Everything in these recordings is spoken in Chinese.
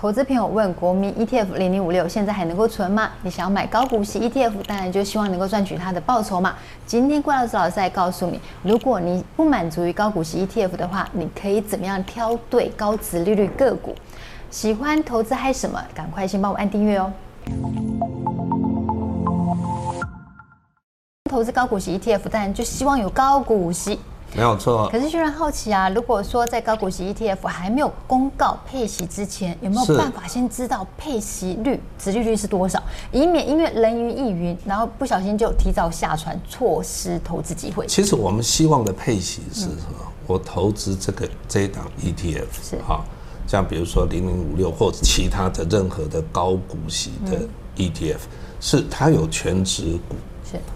投资朋友问：国民 ETF 零零五六现在还能够存吗？你想要买高股息 ETF，当然就希望能够赚取它的报酬嘛。今天怪老师老师来告诉你，如果你不满足于高股息 ETF 的话，你可以怎么样挑对高值利率个股？喜欢投资嗨什么？赶快先帮我按订阅哦。投资高股息 ETF，当然就希望有高股息。没有错，可是居然好奇啊，如果说在高股息 ETF 还没有公告配息之前，有没有办法先知道配息率、殖利率是多少，以免因为人云亦云，然后不小心就提早下船，错失投资机会？其实我们希望的配息是什么？嗯、我投资这个这一档 ETF 是好，像比如说零零五六或者其他的任何的高股息的 ETF，、嗯、是它有全值股。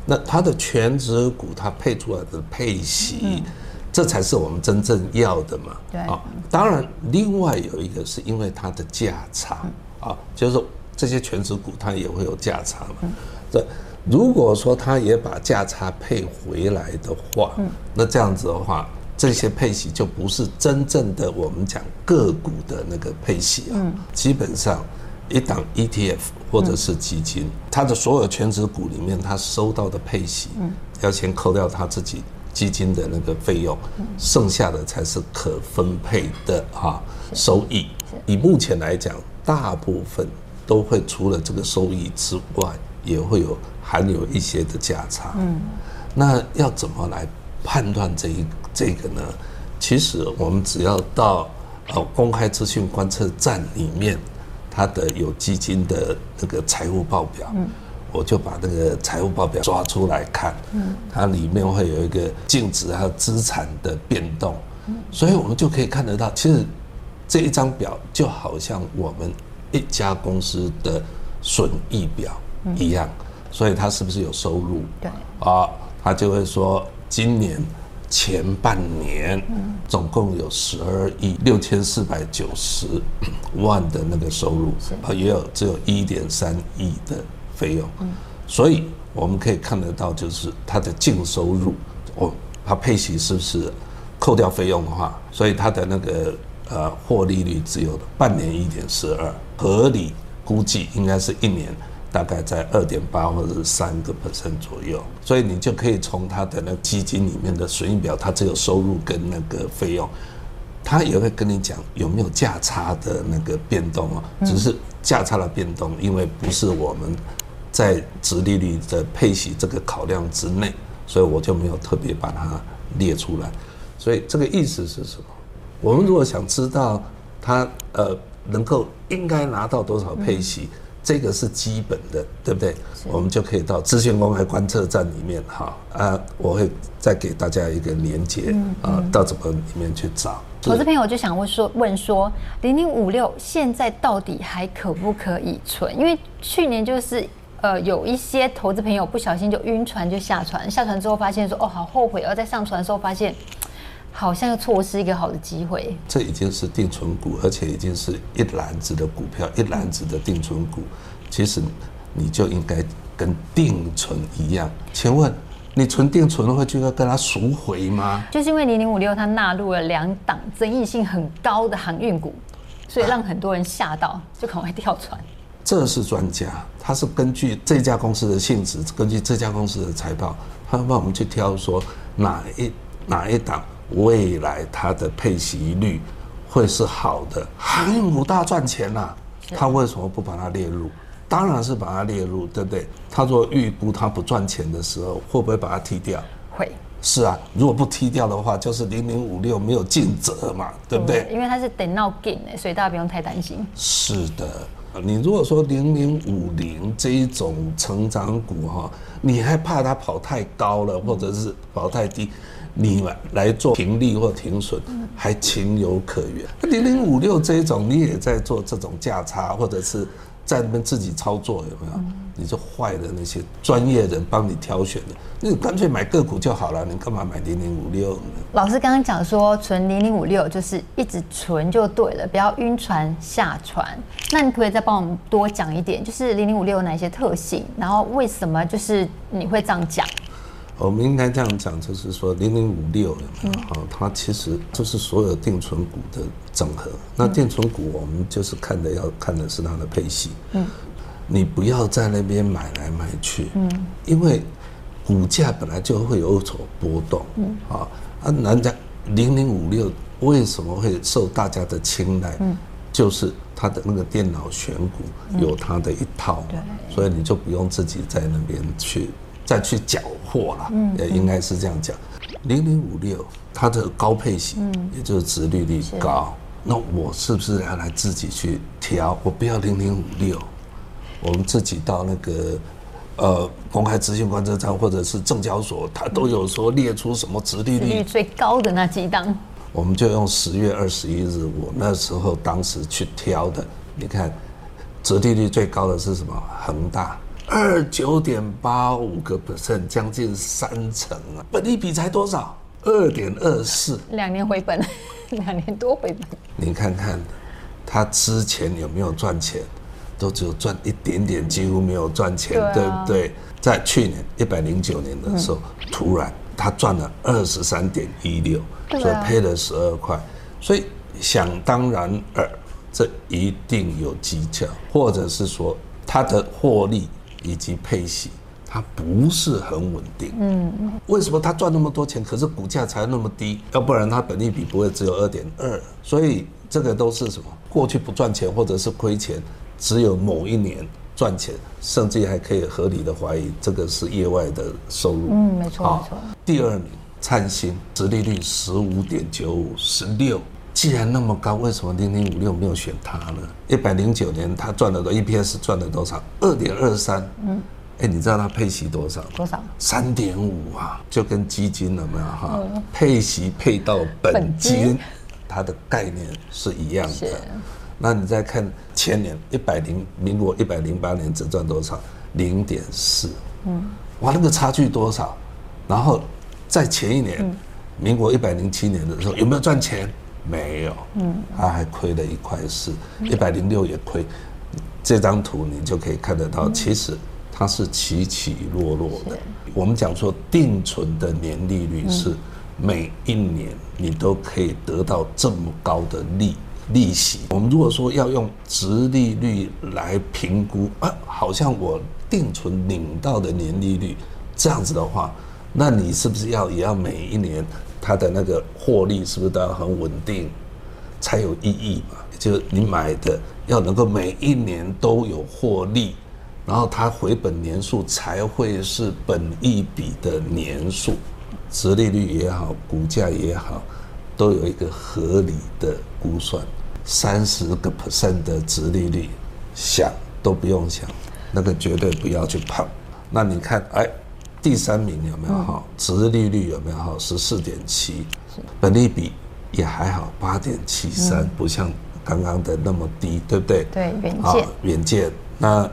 那它的全值股，它配出来的配息，嗯、这才是我们真正要的嘛。对。啊，当然，另外有一个是因为它的价差啊，就是说这些全值股它也会有价差嘛。这如果说它也把价差配回来的话，那这样子的话，这些配息就不是真正的我们讲个股的那个配息啊，基本上。一档 ETF 或者是基金，它的所有权值股里面，它收到的配息，要先扣掉它自己基金的那个费用，剩下的才是可分配的哈收益。以目前来讲，大部分都会除了这个收益之外，也会有含有一些的价差。嗯，那要怎么来判断这一这个呢？其实我们只要到呃公开资讯观测站里面。它的有基金的那个财务报表，嗯，我就把那个财务报表抓出来看，嗯，它里面会有一个净值还有资产的变动，嗯，所以我们就可以看得到，其实这一张表就好像我们一家公司的损益表一样，所以它是不是有收入？对，啊，他就会说今年。前半年，总共有十二亿六千四百九十万的那个收入，啊，也有只有一点三亿的费用，所以我们可以看得到，就是它的净收入，哦，它配息是不是扣掉费用的话，所以它的那个呃获利率只有半年一点十二，合理估计应该是一年。大概在二点八或者是三个 percent 左右，所以你就可以从他的那个基金里面的损益表，它只有收入跟那个费用，他也会跟你讲有没有价差的那个变动哦，只是价差的变动，因为不是我们在直利率的配息这个考量之内，所以我就没有特别把它列出来。所以这个意思是什么？我们如果想知道他呃能够应该拿到多少配息？这个是基本的，对不对？我们就可以到资讯公开观测站里面哈啊，我会再给大家一个连接啊，到怎么里面去找。投资朋友就想问说，问说零零五六现在到底还可不可以存？因为去年就是呃有一些投资朋友不小心就晕船就下船，下船之后发现说哦好后悔，而在上船的时候发现。好像又错失一个好的机会。这已经是定存股，而且已经是一篮子的股票，一篮子的定存股。其实你就应该跟定存一样。请问你存定存会就要跟它赎回吗？就是因为零零五六它纳入了两档争议性很高的航运股，所以让很多人吓到，就赶快跳船。这是专家，他是根据这家公司的性质，根据这家公司的财报，他帮我们去挑说哪一哪一档。未来它的配息率会是好的，航运股大赚钱呐，他为什么不把它列入？当然是把它列入，对不对？他说预估它不赚钱的时候，会不会把它踢掉？会。是啊，如果不踢掉的话，就是零零五六没有尽责嘛，对不对？因为它是等到进的，所以大家不用太担心。是的，你如果说零零五零这一种成长股哈，你还怕它跑太高了，或者是跑太低？你来来做停利或停损，还情有可原。零零五六这种，你也在做这种价差，或者是在那边自己操作，有没有？你就坏的那些专业人帮你挑选的，你干脆买个股就好了，你干嘛买零零五六呢？老师刚刚讲说，存零零五六就是一直存就对了，不要晕船下船。那你可不可以再帮我们多讲一点，就是零零五六有哪些特性，然后为什么就是你会这样讲？我们应该这样讲，就是说零零五六有没有？哈，它其实就是所有定存股的整合。那电存股我们就是看的要看的是它的配息。嗯，你不要在那边买来买去。嗯，因为股价本来就会有所波动。嗯，啊啊，人家零零五六为什么会受大家的青睐？嗯，就是它的那个电脑选股有它的一套嘛，所以你就不用自己在那边去再去搅和了。嗯，也应该是这样讲。零零五六，它的高配息，嗯，也就是值利率高，那我是不是要来自己去调？我不要零零五六，我们自己到那个呃公开资讯观测站或者是证交所，它都有说列出什么殖利率最高的那几档，我们就用十月二十一日我那时候当时去挑的，你看，折利率最高的是什么？恒大。二九点八五个 percent，将近三成啊！本利比才多少？二点二四，两年回本，两年多回本。你看看，他之前有没有赚钱？都只有赚一点点，几乎没有赚钱，对，不对？在去年一百零九年的时候，嗯、突然他赚了二十三点一六，所以赔了十二块。所以想当然尔，这一定有技巧，或者是说他的获利。以及配息，它不是很稳定。嗯，为什么它赚那么多钱，可是股价才那么低？要不然它本利比不会只有二点二。所以这个都是什么？过去不赚钱或者是亏钱，只有某一年赚钱，甚至还可以合理的怀疑这个是业外的收入。嗯，没错没错。第二名，灿星，殖利率十五点九五，十六。既然那么高，为什么零零五六没有选它呢？一百零九年它赚了多，EPS 赚了多少？二点二三。嗯，哎，你知道它配息多少？多少？三点五啊，就跟基金了没有哈？嗯、配息配到本金，它的概念是一样的。那你再看前年一百零，民国一百零八年只赚多少？零点四。嗯，哇，那个差距多少？然后在前一年，嗯、民国一百零七年的时候有没有赚钱？没有，嗯，他还亏了一块四，一百零六也亏，这张图你就可以看得到，其实它是起起落落的。我们讲说定存的年利率是每一年你都可以得到这么高的利利息。我们如果说要用殖利率来评估，啊，好像我定存领到的年利率这样子的话，那你是不是要也要每一年？它的那个获利是不是都要很稳定，才有意义嘛？就是你买的要能够每一年都有获利，然后它回本年数才会是本益比的年数，殖利率也好，股价也好，都有一个合理的估算。三十个 percent 的殖利率，想都不用想，那个绝对不要去碰。那你看，哎。第三名有没有好？殖利率有没有好？十四点七，本利比也还好，八点七三，不像刚刚的那么低，对不对？对，远见。远见。那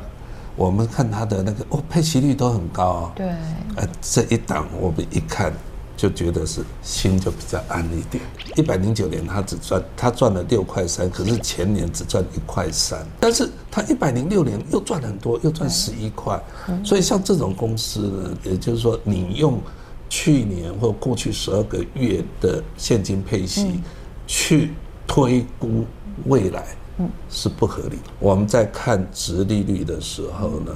我们看它的那个哦，配息率都很高哦。对。呃，这一档我们一看。就觉得是心就比较安一点。一百零九年他只赚他赚了六块三，可是前年只赚一块三。但是他一百零六年又赚很多，又赚十一块。所以像这种公司呢，也就是说，你用去年或过去十二个月的现金配息去推估未来，是不合理的。我们在看殖利率的时候呢，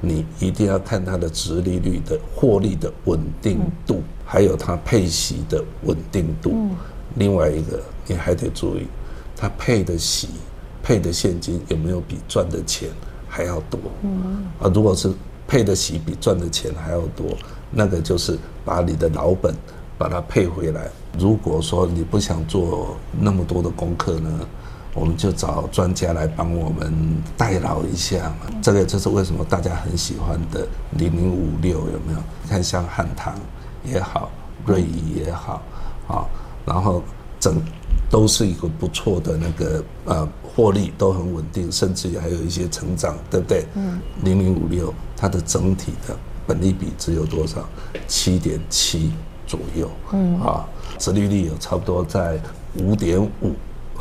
你一定要看它的殖利率的获利的稳定度。还有它配息的稳定度，另外一个你还得注意，它配的息、配的现金有没有比赚的钱还要多？啊，如果是配的息比赚的钱还要多，那个就是把你的老本把它配回来。如果说你不想做那么多的功课呢，我们就找专家来帮我们代劳一下嘛。这个就是为什么大家很喜欢的零零五六有没有？你看像汉唐。也好，瑞仪也好，啊，然后整都是一个不错的那个呃获利都很稳定，甚至于还有一些成长，对不对？嗯。零零五六它的整体的本利比只有多少？七点七左右。嗯。啊，殖利率有差不多在五点五，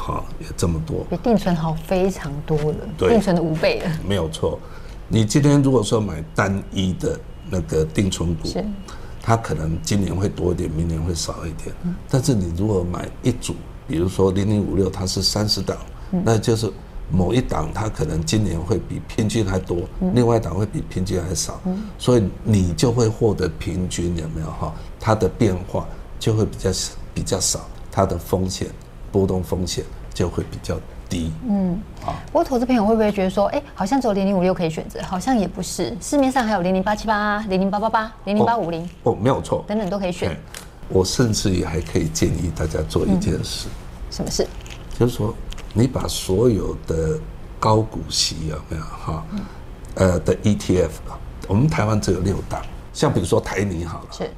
哈，也这么多。比定存好非常多了，对定存的五倍了。没有错。你今天如果说买单一的那个定存股。它可能今年会多一点，明年会少一点。但是你如果买一组比如说零零五六它是三十档，那就是某一档它可能今年会比平均还多，另外一档会比平均还少，所以你就会获得平均，有没有哈？它的变化就会比较比较少，它的风险波动风险就会比较低。嗯，好。不过投资朋友会不会觉得说，哎，好像只有零零五六可以选择？好像也不是，市面上还有零零八七八、零零八八八、零零八五零，哦，没有错，等等都可以选。我甚至于还可以建议大家做一件事。嗯、什么事？就是说，你把所有的高股息有没有哈？呃的 ETF 啊，我们台湾只有六档，像比如说台泥好了，是，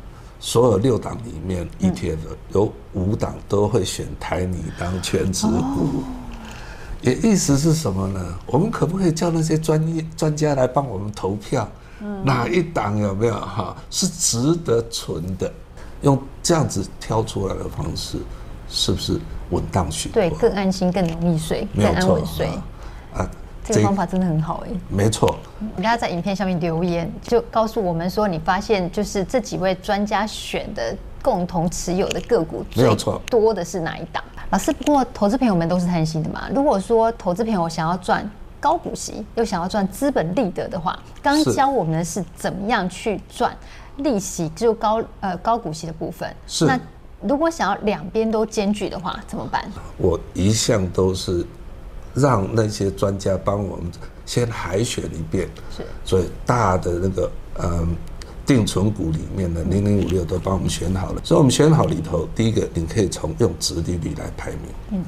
所有六档里面 ETF 有五档都会选台泥当全职股。哦、也意思是什么呢？我们可不可以叫那些专业专家来帮我们投票？嗯、哪一档有没有哈是值得存的？用这样子挑出来的方式，是不是稳当许多？对，更安心，更容易睡，更安稳睡。啊，这个方法真的很好哎。没错。大家在影片下面留言，就告诉我们说，你发现就是这几位专家选的共同持有的个股，没有错，多的是哪一档？老师，不过投资朋友们都是贪心的嘛。如果说投资朋友想要赚高股息，又想要赚资本利得的话，刚教我们的是怎么样去赚。利息只有高呃高股息的部分，是那如果想要两边都兼具的话，怎么办？我一向都是让那些专家帮我们先海选一遍，是，所以大的那个嗯定存股里面的零零五六都帮我们选好了，所以我们选好里头，第一个你可以从用值利率来排名，嗯，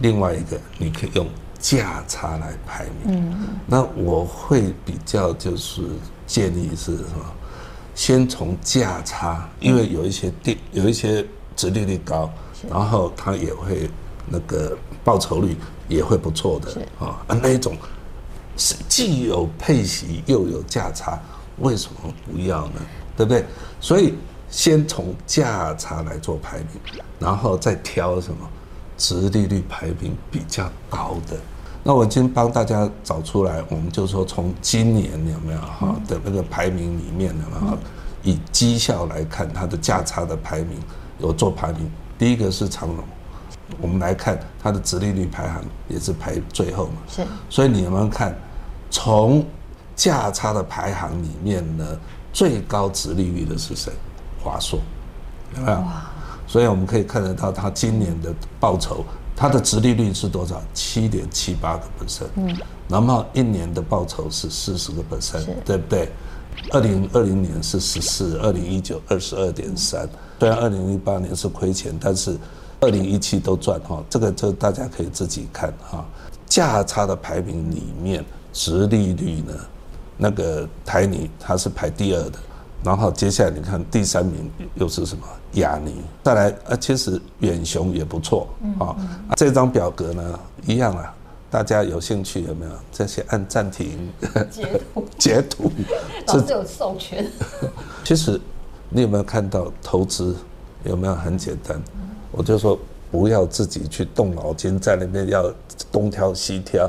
另外一个你可以用价差来排名，嗯，那我会比较就是建议是什么？先从价差，因为有一些定有一些殖利率高，然后它也会那个报酬率也会不错的啊，啊那一种是既有配息又有价差，为什么不要呢？对不对？所以先从价差来做排名，然后再挑什么殖利率排名比较高的。那我今天帮大家找出来，我们就说从今年有没有哈的那个排名里面有没有以绩效来看，它的价差的排名有做排名，第一个是长荣，我们来看它的殖利率排行也是排最后嘛，是，所以你有没有看从价差的排行里面呢，最高殖利率的是谁？华硕，有没有？哇，所以我们可以看得到它今年的报酬。它的殖利率是多少？七点七八个 percent，嗯，然后一年的报酬是四十个 percent，对不对？二零二零年是十四，二零一九二十二点三。虽然二零一八年是亏钱，但是二零一七都赚哈。这个就大家可以自己看哈。价差的排名里面，殖利率呢，那个台泥它是排第二的。然后接下来你看第三名又是什么？亚尼。再来啊，其实远雄也不错啊。这张表格呢一样啊，大家有兴趣有没有？这些按暂停截图 截图，老师有授权。其实你有没有看到投资有没有很简单？我就说不要自己去动脑筋在那边要东挑西挑，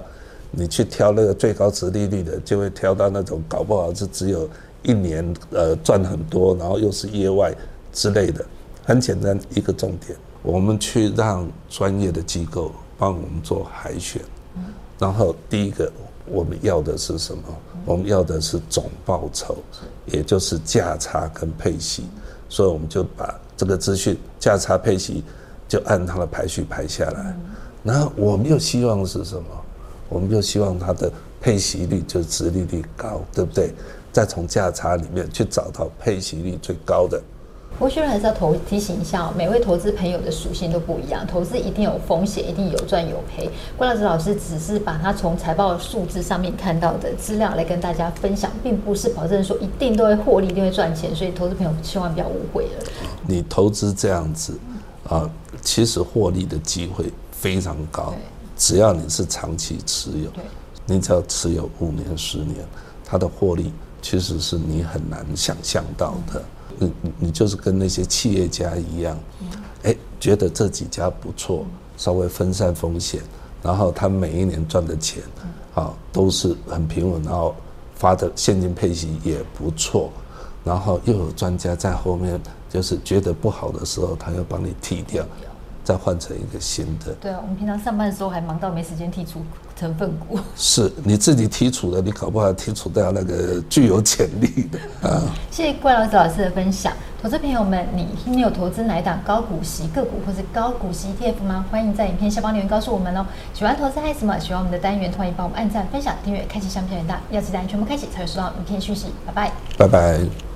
你去挑那个最高值利率的，就会挑到那种搞不好是只有。一年呃赚很多，然后又是业外之类的，很简单一个重点，我们去让专业的机构帮我们做海选，然后第一个我们要的是什么？我们要的是总报酬，也就是价差跟配息，所以我们就把这个资讯价差配息就按它的排序排下来，然后我们又希望是什么？我们又希望它的配息率就是殖利率高，对不对？再从价差里面去找到配息率最高的。我需要还是要投提醒一下，每位投资朋友的属性都不一样，投资一定有风险，一定有赚有赔。郭老师老师只是把他从财报数字上面看到的资料来跟大家分享，并不是保证说一定都会获利，一定会赚钱。所以投资朋友千万不要误会了。你投资这样子啊，其实获利的机会非常高，只要你是长期持有，你只要持有五年、十年，它的获利。其实是你很难想象到的，你你就是跟那些企业家一样，哎，觉得这几家不错，稍微分散风险，然后他每一年赚的钱，啊，都是很平稳，然后发的现金配息也不错，然后又有专家在后面，就是觉得不好的时候，他要帮你剔掉，再换成一个新的。对啊，我们平常上班的时候还忙到没时间剔除成分股。是你自己剔除的，你搞不好剔除掉那个具有潜力的 啊。谢谢怪老师老师的分享，投资朋友们，你你有投资哪一档高股息个股或是高股息 ETF 吗？欢迎在影片下方留言告诉我们哦。喜欢投资还是什么？喜欢我们的单元，欢迎帮我们按赞、分享、订阅、开启小铃铛，要记得按全部开启才会收到影片讯息。拜拜，拜拜。